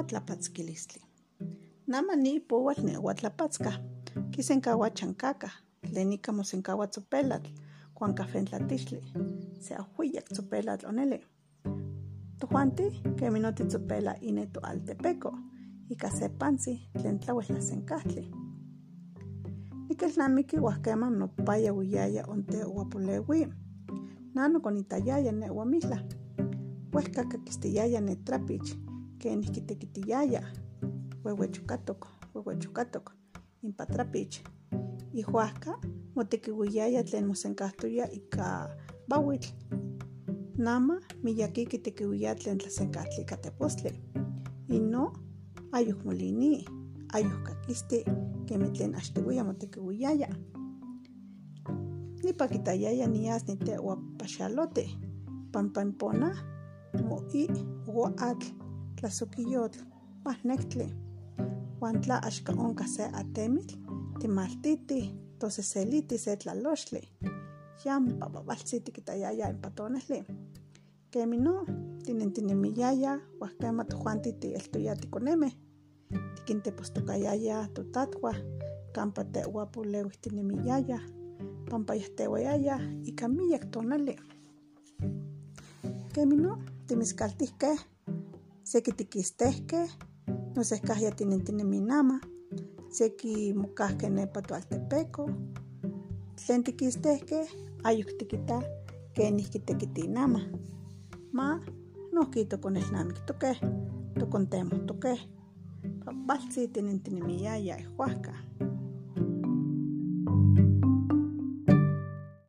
Nehuatlapatzkilistli. Nama ni powal nehuatlapatzka. Kisenkawa chankaka. Tlenika mosenkawa tzopelatl. Juan café tlatixtli. Se ahuiyak tzopelatl onele. Tojuanti kemi noti tzopela ine toaltepeco. Ika se pansi tlen tlauel tlasenkahtli. Nikelnamiki huahkeman nopaya uyaya onte uapolewi. Nano konitayaya ne uamihla. Huehka kakistiyaya ne trapich. Ken ihkitekitiyaya. Huehuechukatok, huehuechukatok. Inpa trapich. Ihuahka motekiuiyaya tlen mosenkahtoya ika bawitl. Nama miyaki kitekiuiya tlen tlasenkahtli ika tepostli. Ino ayuh molini, ayuh kakisti, kemi tlen axtiuiya motekiuiyaya. Nipa kitayaya nias niteua paxalote. Pampampona mo'i huatl, tlasokiyotl, mahnektli. Huan tla axka onka se atemitl, timaltiti, toseseliti se tlaloxtli. Yampa babaltzi tikitayaya inpa tonehli. Kemi no, tinentinemiyaya, huahkema tojuanti tieltoya tikonemeh. Tikintepostokayaya totatwah, kampa tehua poleuihtinemiyaya, pampa yahtewayaya ika miyak tonali. Kemi no, timiskaltihkeh, seki tikistehkeh, nosehkah yatinentinemi nama, seki mokahkeh nepa toaltepeco. Tlen tikistehkeh ayuh tikitah kenihki tekiti nama. Ma nohki tokonelnamiktokeh, tokontemohtokeh. Babaltzi tinentinemiyaya ihhuahka.